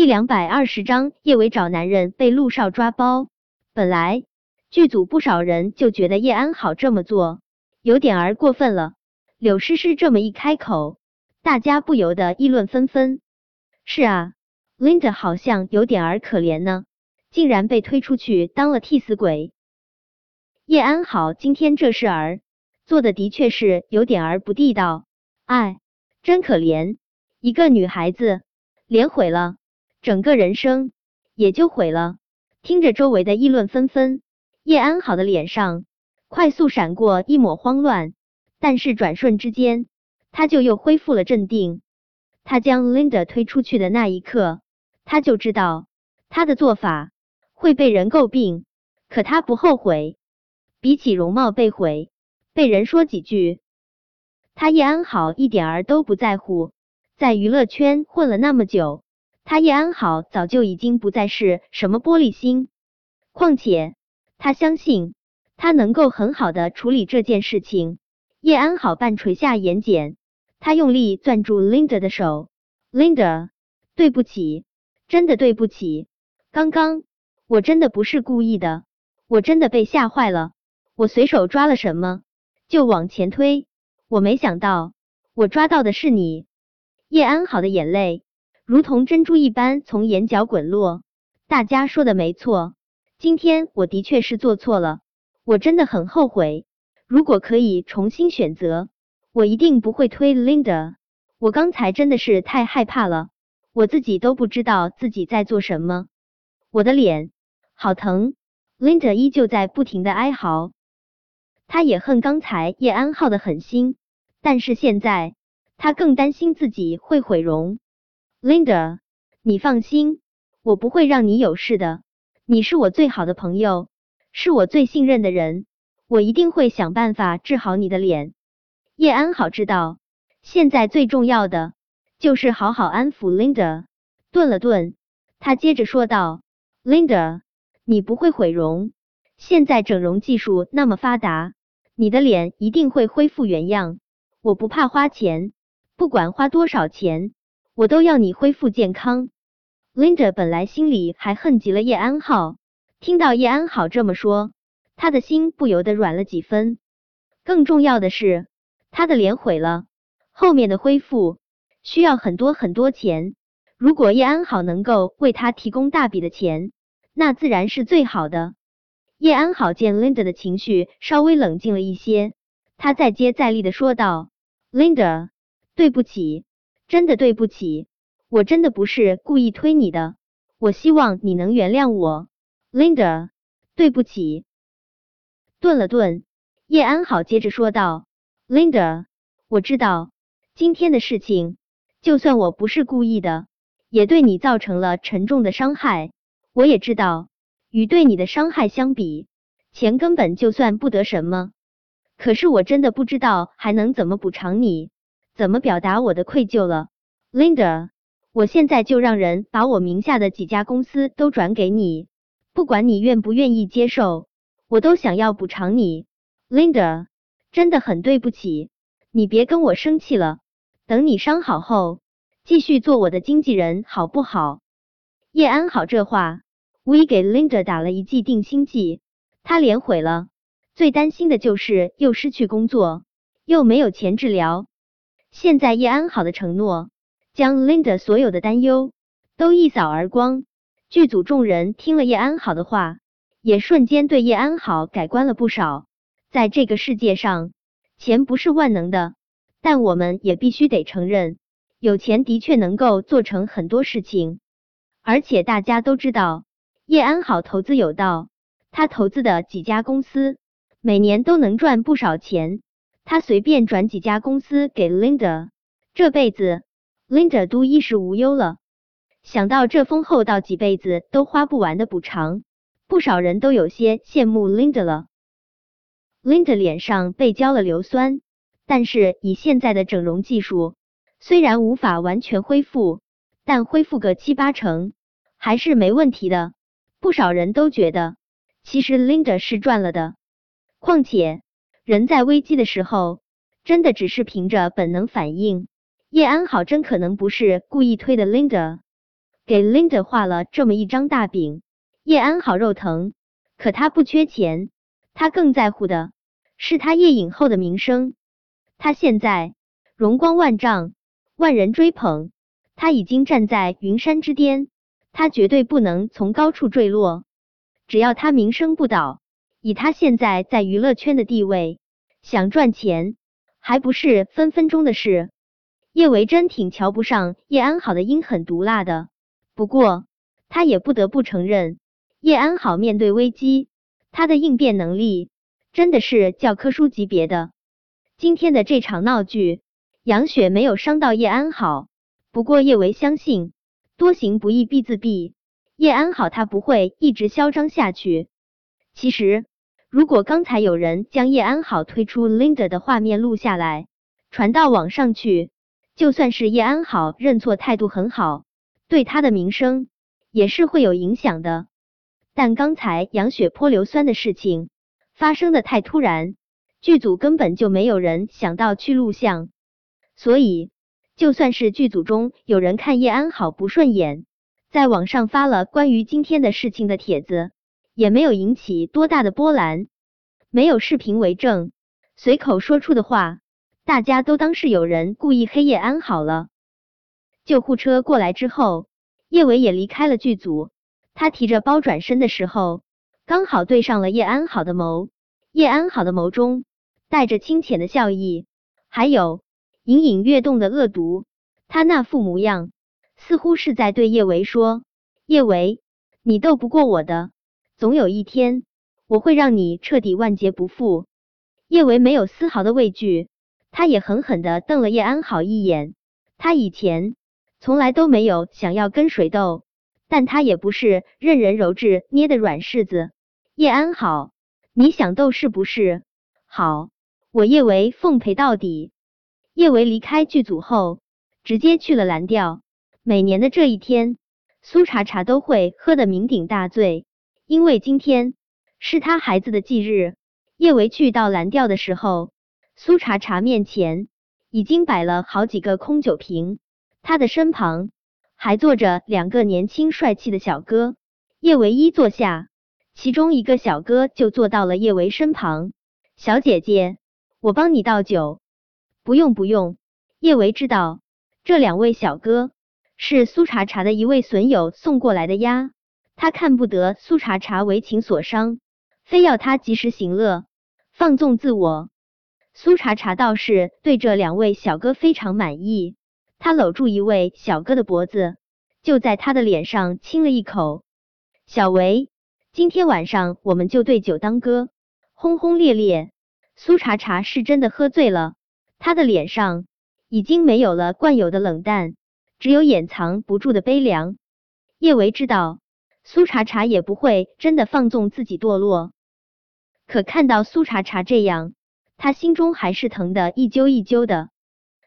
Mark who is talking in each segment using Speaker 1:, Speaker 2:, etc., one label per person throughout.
Speaker 1: 第两百二十章，叶伟找男人被陆少抓包。本来剧组不少人就觉得叶安好这么做有点儿过分了。柳诗诗这么一开口，大家不由得议论纷纷。是啊，Linda 好像有点儿可怜呢，竟然被推出去当了替死鬼。叶安好今天这事儿做的的确是有点儿不地道，哎，真可怜，一个女孩子脸毁了。整个人生也就毁了。听着周围的议论纷纷，叶安好的脸上快速闪过一抹慌乱，但是转瞬之间，他就又恢复了镇定。他将 Linda 推出去的那一刻，他就知道他的做法会被人诟病，可他不后悔。比起容貌被毁，被人说几句，他叶安好一点儿都不在乎。在娱乐圈混了那么久。他叶安好早就已经不再是什么玻璃心，况且他相信他能够很好的处理这件事情。叶安好半垂下眼睑，他用力攥住 Linda 的手，Linda，对不起，真的对不起，刚刚我真的不是故意的，我真的被吓坏了，我随手抓了什么就往前推，我没想到我抓到的是你。叶安好的眼泪。如同珍珠一般从眼角滚落。大家说的没错，今天我的确是做错了，我真的很后悔。如果可以重新选择，我一定不会推 Linda。我刚才真的是太害怕了，我自己都不知道自己在做什么。我的脸好疼。Linda 依旧在不停的哀嚎，他也恨刚才叶安浩的狠心，但是现在他更担心自己会毁容。Linda，你放心，我不会让你有事的。你是我最好的朋友，是我最信任的人，我一定会想办法治好你的脸。叶安好知道，现在最重要的就是好好安抚 Linda。顿了顿，他接着说道：“Linda，你不会毁容，现在整容技术那么发达，你的脸一定会恢复原样。我不怕花钱，不管花多少钱。”我都要你恢复健康。Linda 本来心里还恨极了叶安好，听到叶安好这么说，他的心不由得软了几分。更重要的是，他的脸毁了，后面的恢复需要很多很多钱。如果叶安好能够为他提供大笔的钱，那自然是最好的。叶安好见 Linda 的情绪稍微冷静了一些，他再接再厉的说道：“Linda，对不起。”真的对不起，我真的不是故意推你的，我希望你能原谅我，Linda。对不起。顿了顿，叶安好接着说道：“Linda，我知道今天的事情，就算我不是故意的，也对你造成了沉重的伤害。我也知道，与对你的伤害相比，钱根本就算不得什么。可是我真的不知道还能怎么补偿你。”怎么表达我的愧疚了，Linda？我现在就让人把我名下的几家公司都转给你，不管你愿不愿意接受，我都想要补偿你，Linda。真的很对不起，你别跟我生气了。等你伤好后，继续做我的经纪人，好不好？叶安好这话无疑给 Linda 打了一剂定心剂。他脸毁了，最担心的就是又失去工作，又没有钱治疗。现在叶安好的承诺，将 Linda 所有的担忧都一扫而光。剧组众人听了叶安好的话，也瞬间对叶安好改观了不少。在这个世界上，钱不是万能的，但我们也必须得承认，有钱的确能够做成很多事情。而且大家都知道，叶安好投资有道，他投资的几家公司每年都能赚不少钱。他随便转几家公司给 Linda，这辈子 Linda 都衣食无忧了。想到这丰厚到几辈子都花不完的补偿，不少人都有些羡慕 Linda 了。Linda 脸上被浇了硫酸，但是以现在的整容技术，虽然无法完全恢复，但恢复个七八成还是没问题的。不少人都觉得，其实 Linda 是赚了的。况且。人在危机的时候，真的只是凭着本能反应。叶安好真可能不是故意推的 Linda。给 Linda 画了这么一张大饼。叶安好肉疼，可他不缺钱，他更在乎的是他叶影后的名声。他现在荣光万丈，万人追捧，他已经站在云山之巅，他绝对不能从高处坠落。只要他名声不倒，以他现在在娱乐圈的地位，想赚钱还不是分分钟的事。叶维真挺瞧不上叶安好的阴狠毒辣的，不过他也不得不承认。叶安好面对危机，他的应变能力真的是教科书级别的。今天的这场闹剧，杨雪没有伤到叶安好。不过叶维相信，多行不义必自毙。叶安好他不会一直嚣张下去。其实，如果刚才有人将叶安好推出 Linda 的画面录下来，传到网上去，就算是叶安好认错，态度很好，对他的名声也是会有影响的。但刚才杨雪泼硫酸的事情发生的太突然，剧组根本就没有人想到去录像，所以就算是剧组中有人看叶安好不顺眼，在网上发了关于今天的事情的帖子，也没有引起多大的波澜。没有视频为证，随口说出的话，大家都当是有人故意黑叶安好了。救护车过来之后，叶伟也离开了剧组。他提着包转身的时候，刚好对上了叶安好的眸。叶安好的眸中带着清浅的笑意，还有隐隐跃动的恶毒。他那副模样，似乎是在对叶维说：“叶维，你斗不过我的，总有一天我会让你彻底万劫不复。”叶维没有丝毫的畏惧，他也狠狠的瞪了叶安好一眼。他以前从来都没有想要跟谁斗。但他也不是任人揉制捏的软柿子。叶安好，你想斗是不是？好，我叶维奉陪到底。叶维离开剧组后，直接去了蓝调。每年的这一天，苏茶茶都会喝得酩酊大醉，因为今天是他孩子的忌日。叶维去到蓝调的时候，苏茶茶面前已经摆了好几个空酒瓶，他的身旁。还坐着两个年轻帅气的小哥，叶维一坐下，其中一个小哥就坐到了叶维身旁。小姐姐，我帮你倒酒。不用不用，叶维知道这两位小哥是苏茶茶的一位损友送过来的呀，他看不得苏茶茶为情所伤，非要他及时行乐，放纵自我。苏茶茶倒是对这两位小哥非常满意。他搂住一位小哥的脖子，就在他的脸上亲了一口。小维，今天晚上我们就对酒当歌，轰轰烈烈。苏茶茶是真的喝醉了，他的脸上已经没有了惯有的冷淡，只有掩藏不住的悲凉。叶维知道苏茶茶也不会真的放纵自己堕落，可看到苏茶茶这样，他心中还是疼的一揪一揪的。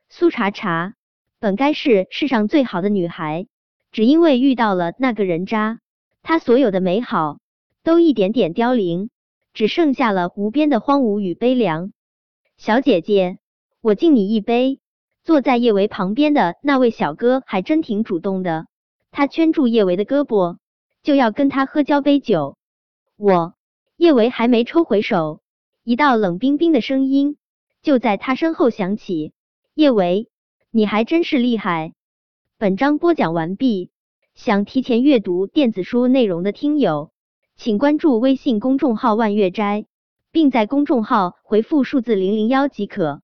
Speaker 1: 苏茶茶。本该是世上最好的女孩，只因为遇到了那个人渣，她所有的美好都一点点凋零，只剩下了无边的荒芜与悲凉。小姐姐，我敬你一杯。坐在叶维旁边的那位小哥还真挺主动的，他圈住叶维的胳膊，就要跟他喝交杯酒。我，叶维还没抽回手，一道冷冰冰的声音就在他身后响起：叶维。你还真是厉害！本章播讲完毕。想提前阅读电子书内容的听友，请关注微信公众号“万月斋”，并在公众号回复数字零零幺即可。